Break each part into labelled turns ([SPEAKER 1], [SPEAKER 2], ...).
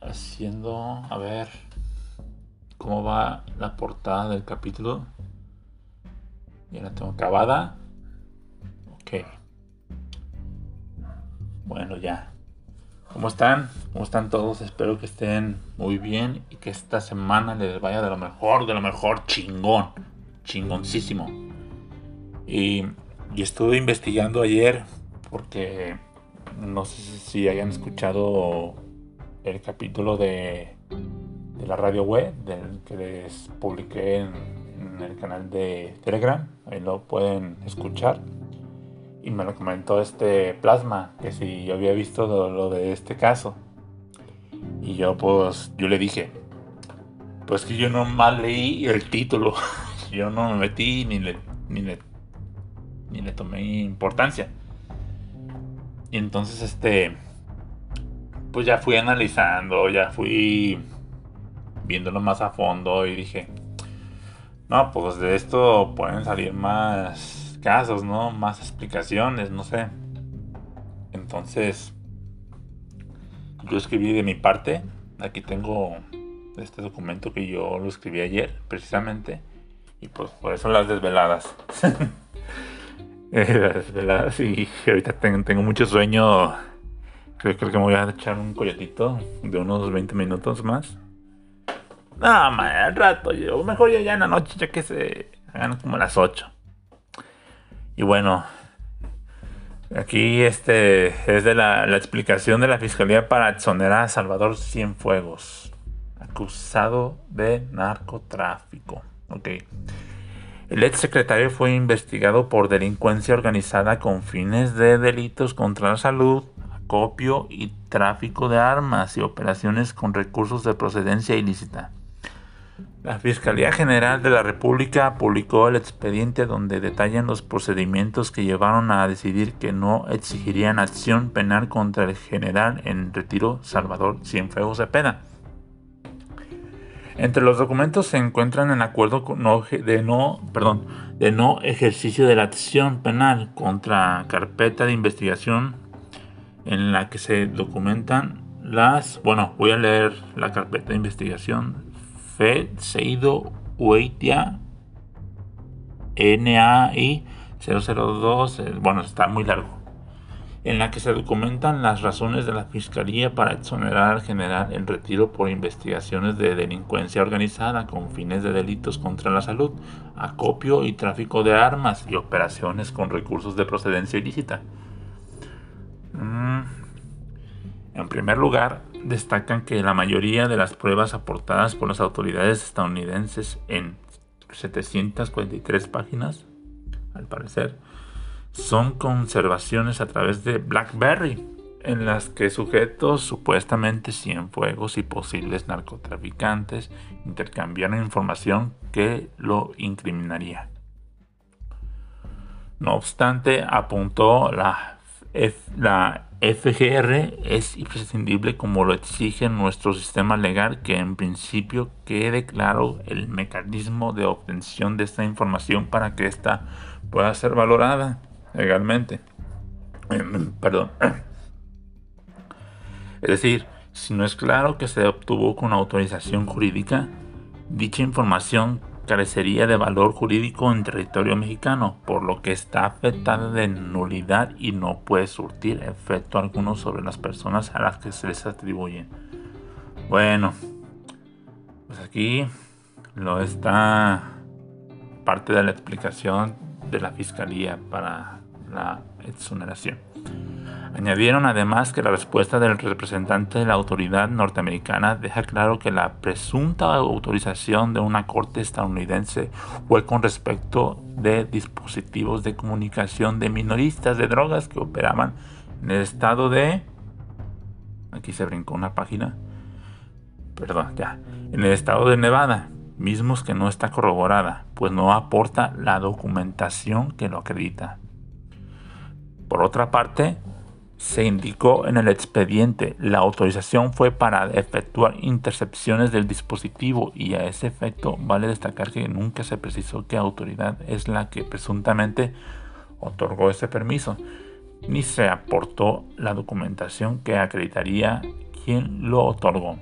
[SPEAKER 1] haciendo, a ver, cómo va la portada del capítulo. Ya la tengo acabada. Ok. Bueno, ya. ¿Cómo están? ¿Cómo están todos? Espero que estén muy bien y que esta semana les vaya de lo mejor, de lo mejor, chingón. Chingoncísimo. Y, y estuve investigando ayer porque no sé si hayan escuchado el capítulo de, de la radio web del que les publiqué en, el canal de Telegram. Ahí lo pueden escuchar. Y me lo comentó este Plasma, que si yo había visto lo, de este caso. Y yo pues, yo le dije, pues que yo no mal leí el título. yo no me metí ni le, ni le, ni le tomé importancia. Y entonces, este, pues ya fui analizando, ya fui viéndolo más a fondo y dije, no, pues de esto pueden salir más casos, ¿no? Más explicaciones, no sé. Entonces, yo escribí de mi parte, aquí tengo este documento que yo lo escribí ayer, precisamente, y pues por eso las desveladas. y ahorita tengo, mucho sueño. Creo, creo, que me voy a echar un coyotito de unos 20 minutos más. No, man, al rato, yo mejor ya, ya en la noche, ya que se hagan como las 8. Y bueno, aquí este es de la, la explicación de la fiscalía para exonerar a Salvador Cienfuegos, acusado de narcotráfico. Ok. El ex secretario fue investigado por delincuencia organizada con fines de delitos contra la salud, acopio y tráfico de armas y operaciones con recursos de procedencia ilícita. La Fiscalía General de la República publicó el expediente donde detallan los procedimientos que llevaron a decidir que no exigirían acción penal contra el general en retiro Salvador Cienfuegos Cepeda. Entre los documentos se encuentran el acuerdo de no, ejercicio de la acción penal contra carpeta de investigación en la que se documentan las, bueno, voy a leer la carpeta de investigación. Fed Seido Hueitia NAI 002, bueno, está muy largo en la que se documentan las razones de la Fiscalía para exonerar al general en retiro por investigaciones de delincuencia organizada con fines de delitos contra la salud, acopio y tráfico de armas y operaciones con recursos de procedencia ilícita. Mm. En primer lugar, destacan que la mayoría de las pruebas aportadas por las autoridades estadounidenses en 743 páginas, al parecer, son conservaciones a través de BlackBerry, en las que sujetos supuestamente cienfuegos y posibles narcotraficantes intercambiaron información que lo incriminaría. No obstante, apuntó la, la FGR es imprescindible como lo exige nuestro sistema legal que en principio quede claro el mecanismo de obtención de esta información para que ésta pueda ser valorada legalmente. Perdón. Es decir, si no es claro que se obtuvo con autorización jurídica, dicha información carecería de valor jurídico en territorio mexicano, por lo que está afectada de nulidad y no puede surtir efecto alguno sobre las personas a las que se les atribuyen. Bueno, pues aquí lo está parte de la explicación de la fiscalía para la exoneración. Añadieron además que la respuesta del representante de la autoridad norteamericana deja claro que la presunta autorización de una corte estadounidense fue con respecto de dispositivos de comunicación de minoristas de drogas que operaban en el estado de... Aquí se brincó una página. Perdón, ya. En el estado de Nevada, mismos que no está corroborada, pues no aporta la documentación que lo acredita. Por otra parte, se indicó en el expediente la autorización fue para efectuar intercepciones del dispositivo y a ese efecto vale destacar que nunca se precisó qué autoridad es la que presuntamente otorgó ese permiso. ni se aportó la documentación que acreditaría quién lo otorgó,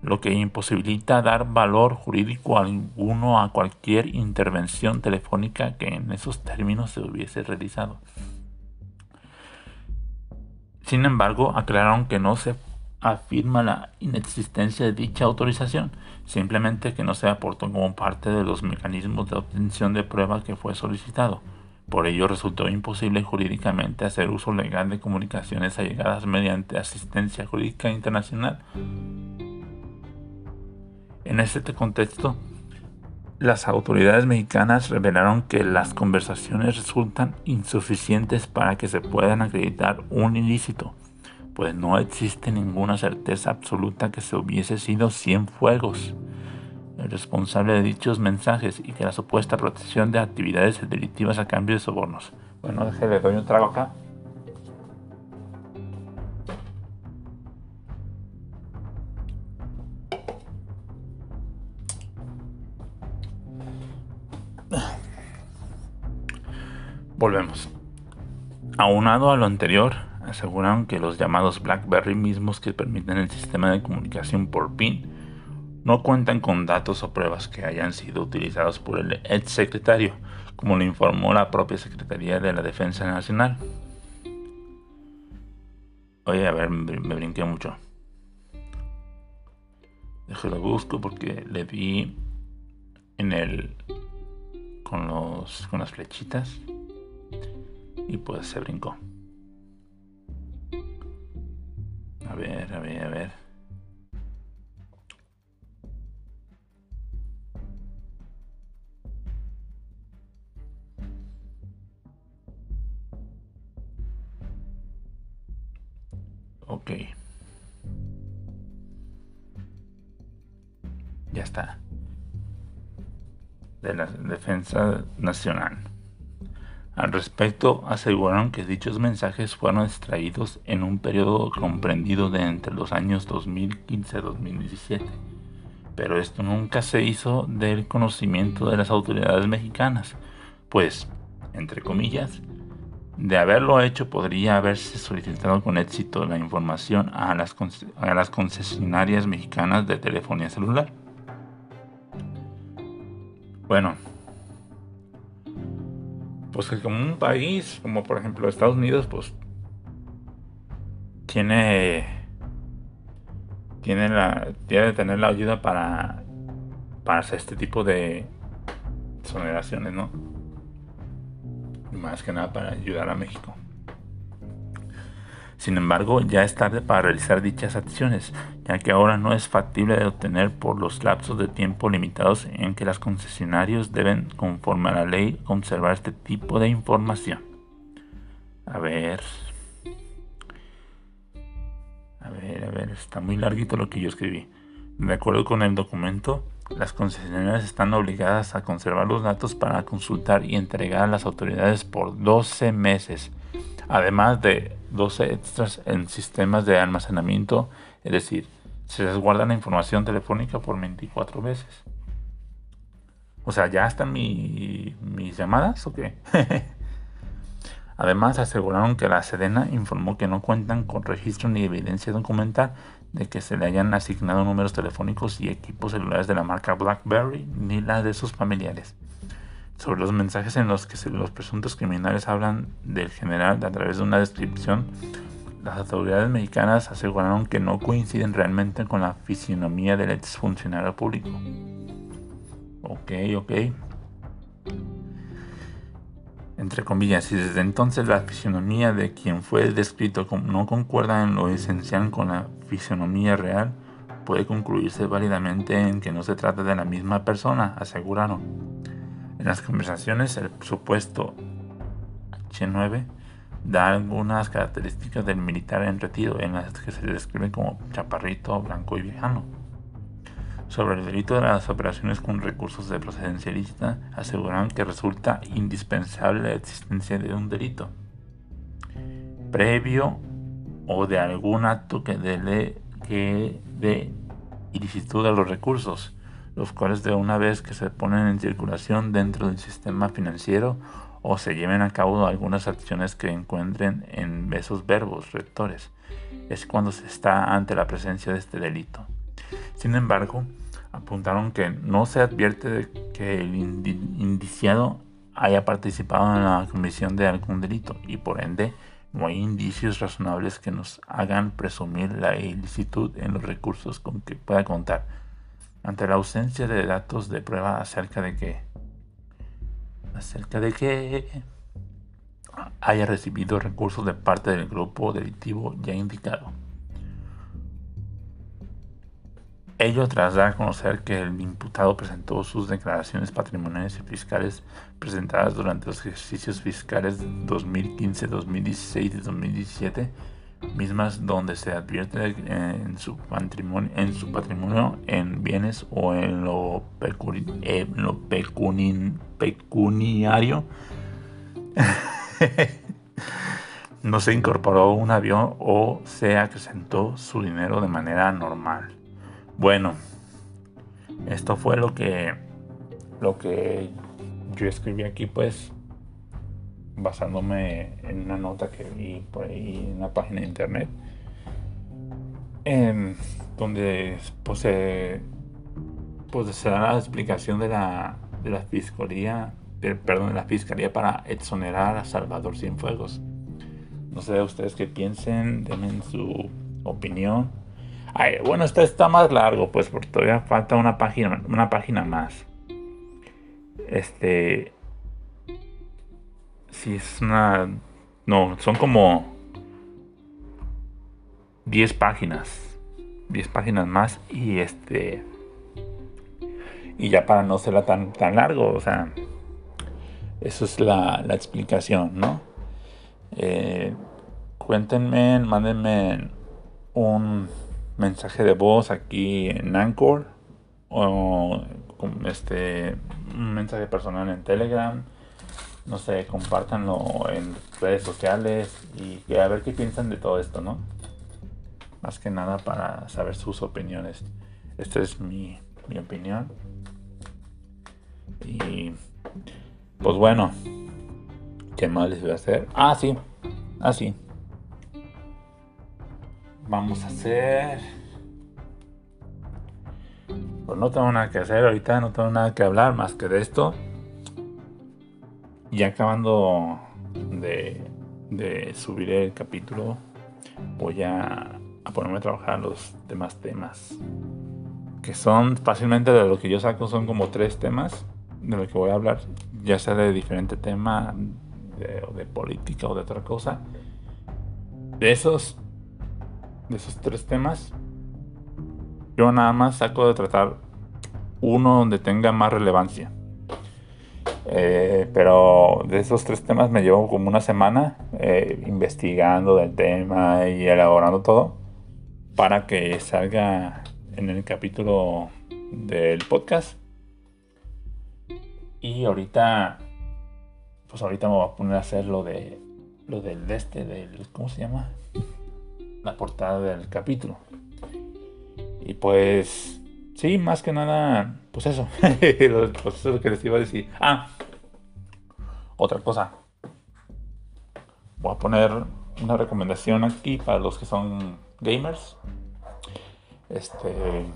[SPEAKER 1] lo que imposibilita dar valor jurídico alguno a cualquier intervención telefónica que en esos términos se hubiese realizado. Sin embargo, aclararon que no se afirma la inexistencia de dicha autorización, simplemente que no se aportó como parte de los mecanismos de obtención de prueba que fue solicitado. Por ello resultó imposible jurídicamente hacer uso legal de comunicaciones allegadas mediante asistencia jurídica internacional. En este contexto, las autoridades mexicanas revelaron que las conversaciones resultan insuficientes para que se puedan acreditar un ilícito, pues no existe ninguna certeza absoluta que se hubiese sido Cienfuegos el responsable de dichos mensajes y que la supuesta protección de actividades delictivas a cambio de sobornos. Bueno, déjale, le doy un trago acá. Volvemos. Aunado a lo anterior, aseguraron que los llamados BlackBerry mismos que permiten el sistema de comunicación por PIN no cuentan con datos o pruebas que hayan sido utilizados por el ex secretario, como lo informó la propia Secretaría de la Defensa Nacional. Oye, a ver, me, brinqué mucho. Déjalo busco porque le vi en el con los con las flechitas y pues se brincó. A ver, a ver, a ver. Ok. Ya está. De la Defensa Nacional. Al respecto, aseguraron que dichos mensajes fueron extraídos en un periodo comprendido de entre los años 2015-2017, pero esto nunca se hizo del conocimiento de las autoridades mexicanas, pues, entre comillas, de haberlo hecho, podría haberse solicitado con éxito la información a las, a las concesionarias mexicanas de telefonía celular. Bueno, pues que como un país, como por ejemplo Estados Unidos, pues tiene tiene la tiene tener la ayuda para para hacer este tipo de exoneraciones, ¿no? más que nada para ayudar a México. Sin embargo, ya es tarde para realizar dichas acciones, ya que ahora no es factible de obtener por los lapsos de tiempo limitados en que los concesionarios deben, conforme a la ley, conservar este tipo de información. A ver. A ver, a ver, está muy larguito lo que yo escribí. De acuerdo con el documento, las concesionarias están obligadas a conservar los datos para consultar y entregar a las autoridades por 12 meses, además de 12 extras en sistemas de almacenamiento, es decir, se les guarda la información telefónica por 24 veces. O sea, ¿ya están mis llamadas o qué? Además, aseguraron que la Sedena informó que no cuentan con registro ni evidencia documental de que se le hayan asignado números telefónicos y equipos celulares de la marca BlackBerry ni la de sus familiares. Sobre los mensajes en los que los presuntos criminales hablan del general a través de una descripción, las autoridades mexicanas aseguraron que no coinciden realmente con la fisionomía del exfuncionario público. Ok, ok entre comillas, y desde entonces la fisionomía de quien fue descrito no concuerda en lo esencial con la fisionomía real, puede concluirse válidamente en que no se trata de la misma persona, aseguraron. En las conversaciones, el supuesto H9 da algunas características del militar en retiro, en las que se le describe como chaparrito, blanco y viejano. Sobre el delito de las operaciones con recursos de procedencia aseguran que resulta indispensable la existencia de un delito previo o de algún acto que dé que de ilicitud a los recursos, los cuales de una vez que se ponen en circulación dentro del sistema financiero o se lleven a cabo algunas acciones que encuentren en esos verbos rectores. Es cuando se está ante la presencia de este delito. Sin embargo, apuntaron que no se advierte que el indiciado haya participado en la comisión de algún delito y por ende no hay indicios razonables que nos hagan presumir la ilicitud en los recursos con que pueda contar. Ante la ausencia de datos de prueba acerca de que acerca de que haya recibido recursos de parte del grupo delictivo ya indicado. Ello tras dar a conocer que el imputado presentó sus declaraciones patrimoniales y fiscales presentadas durante los ejercicios fiscales 2015, 2016 y 2017, mismas donde se advierte en su patrimonio en, su patrimonio, en bienes o en lo, pecuniario no se incorporó un avión o se acrecentó su dinero de manera normal. Bueno, esto fue lo que lo que yo escribí aquí pues basándome en una nota que vi por ahí en una página de internet en donde pues, pues se da la explicación de la, de la fiscalía perdón de la fiscalía para exonerar a Salvador Cienfuegos no sé ustedes qué piensen denme su opinión bueno, este está más largo, pues, porque todavía falta una página, una página más. Este. Si es una. No, son como 10 páginas. 10 páginas más. Y este. Y ya para no serla tan, tan largo, o sea. Eso es la, la explicación, ¿no? Eh, cuéntenme, mándenme un mensaje de voz aquí en Anchor o este un mensaje personal en Telegram no sé compártanlo en redes sociales y a ver qué piensan de todo esto no más que nada para saber sus opiniones. Esta es mi, mi opinión. Y pues bueno qué más les voy a hacer ah sí ah sí. Vamos a hacer. Pues no tengo nada que hacer ahorita, no tengo nada que hablar más que de esto. Y acabando de, de subir el capítulo, voy a, a ponerme a trabajar los demás temas. Que son fácilmente de lo que yo saco, son como tres temas de lo que voy a hablar, ya sea de diferente tema, de, de política o de otra cosa. De esos de esos tres temas, yo nada más saco de tratar uno donde tenga más relevancia. Eh, pero de esos tres temas me llevo como una semana eh, investigando del tema y elaborando todo para que salga en el capítulo del podcast. Y ahorita, pues ahorita me voy a poner a hacer lo de lo del este, del, ¿cómo se llama? la portada del capítulo. Y pues, sí, más que nada, pues eso, pues eso es lo que les iba a decir. Ah, otra cosa. Voy a poner una recomendación aquí para los que son gamers. Este,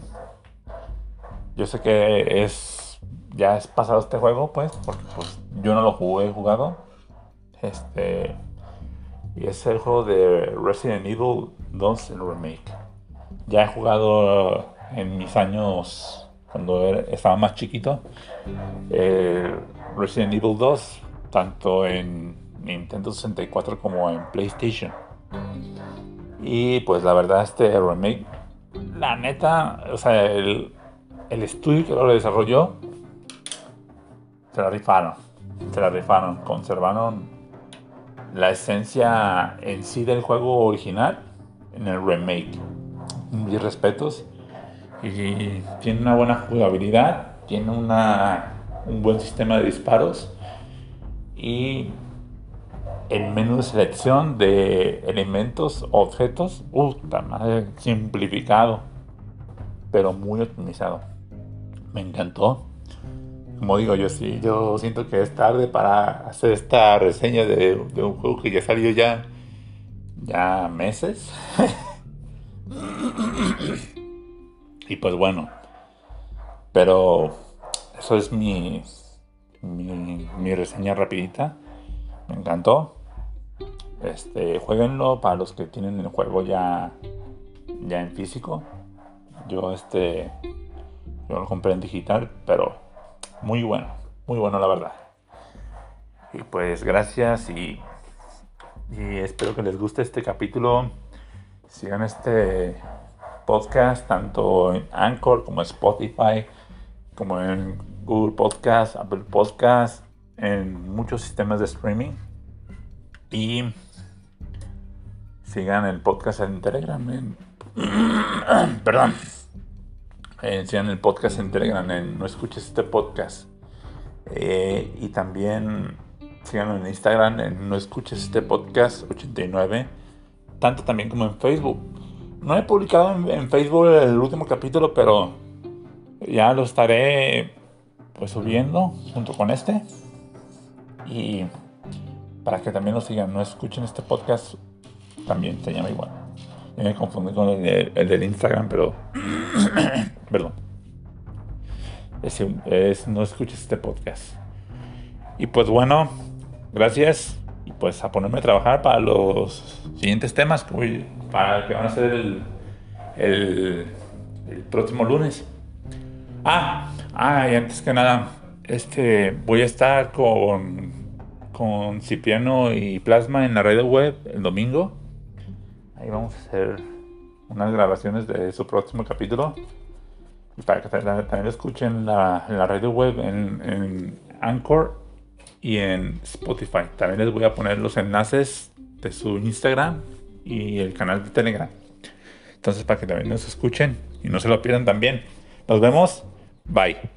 [SPEAKER 1] yo sé que es ya es pasado este juego, pues, porque pues yo no lo jugué, he jugado. Este, y es el juego de Resident Evil 2, el remake. Ya he jugado en mis años cuando estaba más chiquito eh, Resident Evil 2, tanto en Nintendo 64 como en PlayStation. Y pues la verdad este remake, la neta, o sea, el, el estudio que lo desarrolló, se la rifaron. Se la rifaron. Conservaron la esencia en sí del juego original en el remake. Mis respetos. Y tiene una buena jugabilidad, tiene una, un buen sistema de disparos y el menú de selección de elementos, objetos, puta simplificado, pero muy optimizado. Me encantó. como digo, yo sí, yo siento que es tarde para hacer esta reseña de, un juego que ya salió ya, ya meses. y pues bueno, pero eso es mi, mi, mi reseña rapidita. Me encantó. Este, jueguenlo para los que tienen el juego ya, ya en físico. Yo este, yo lo compré en digital, pero muy bueno, muy bueno la verdad. Y pues gracias y, y espero que les guste este capítulo. Sigan este podcast tanto en Anchor como en Spotify, como en Google Podcast, Apple Podcast, en muchos sistemas de streaming. Y sigan el podcast en Telegram. Perdón. Eh, sigan el podcast en Telegram. En, no escuches este podcast. Eh, y también sigan en Instagram. En no escuches este podcast 89. Tanto también como en Facebook. No he publicado en, Facebook el último capítulo, pero ya lo estaré pues subiendo junto con este. Y para que también lo sigan, no escuchen este podcast, también se llama igual. Yo me confundí con el, del Instagram, pero. perdón. Es, no escuches este podcast. Y pues bueno, gracias. Y pues a ponerme a trabajar para los siguientes temas que, voy, para que van a ser el, el próximo lunes. Ah, ah, y antes que nada, este, voy a estar con con Cipriano y Plasma en la red web el domingo. Ahí vamos a hacer unas grabaciones de su próximo capítulo. Y para que también escuchen la, la radio web en, en, Anchor y en Spotify. También les voy a poner los enlaces de su Instagram y el canal de Telegram. Entonces para que también nos escuchen y no se lo pierdan también. Nos vemos. Bye.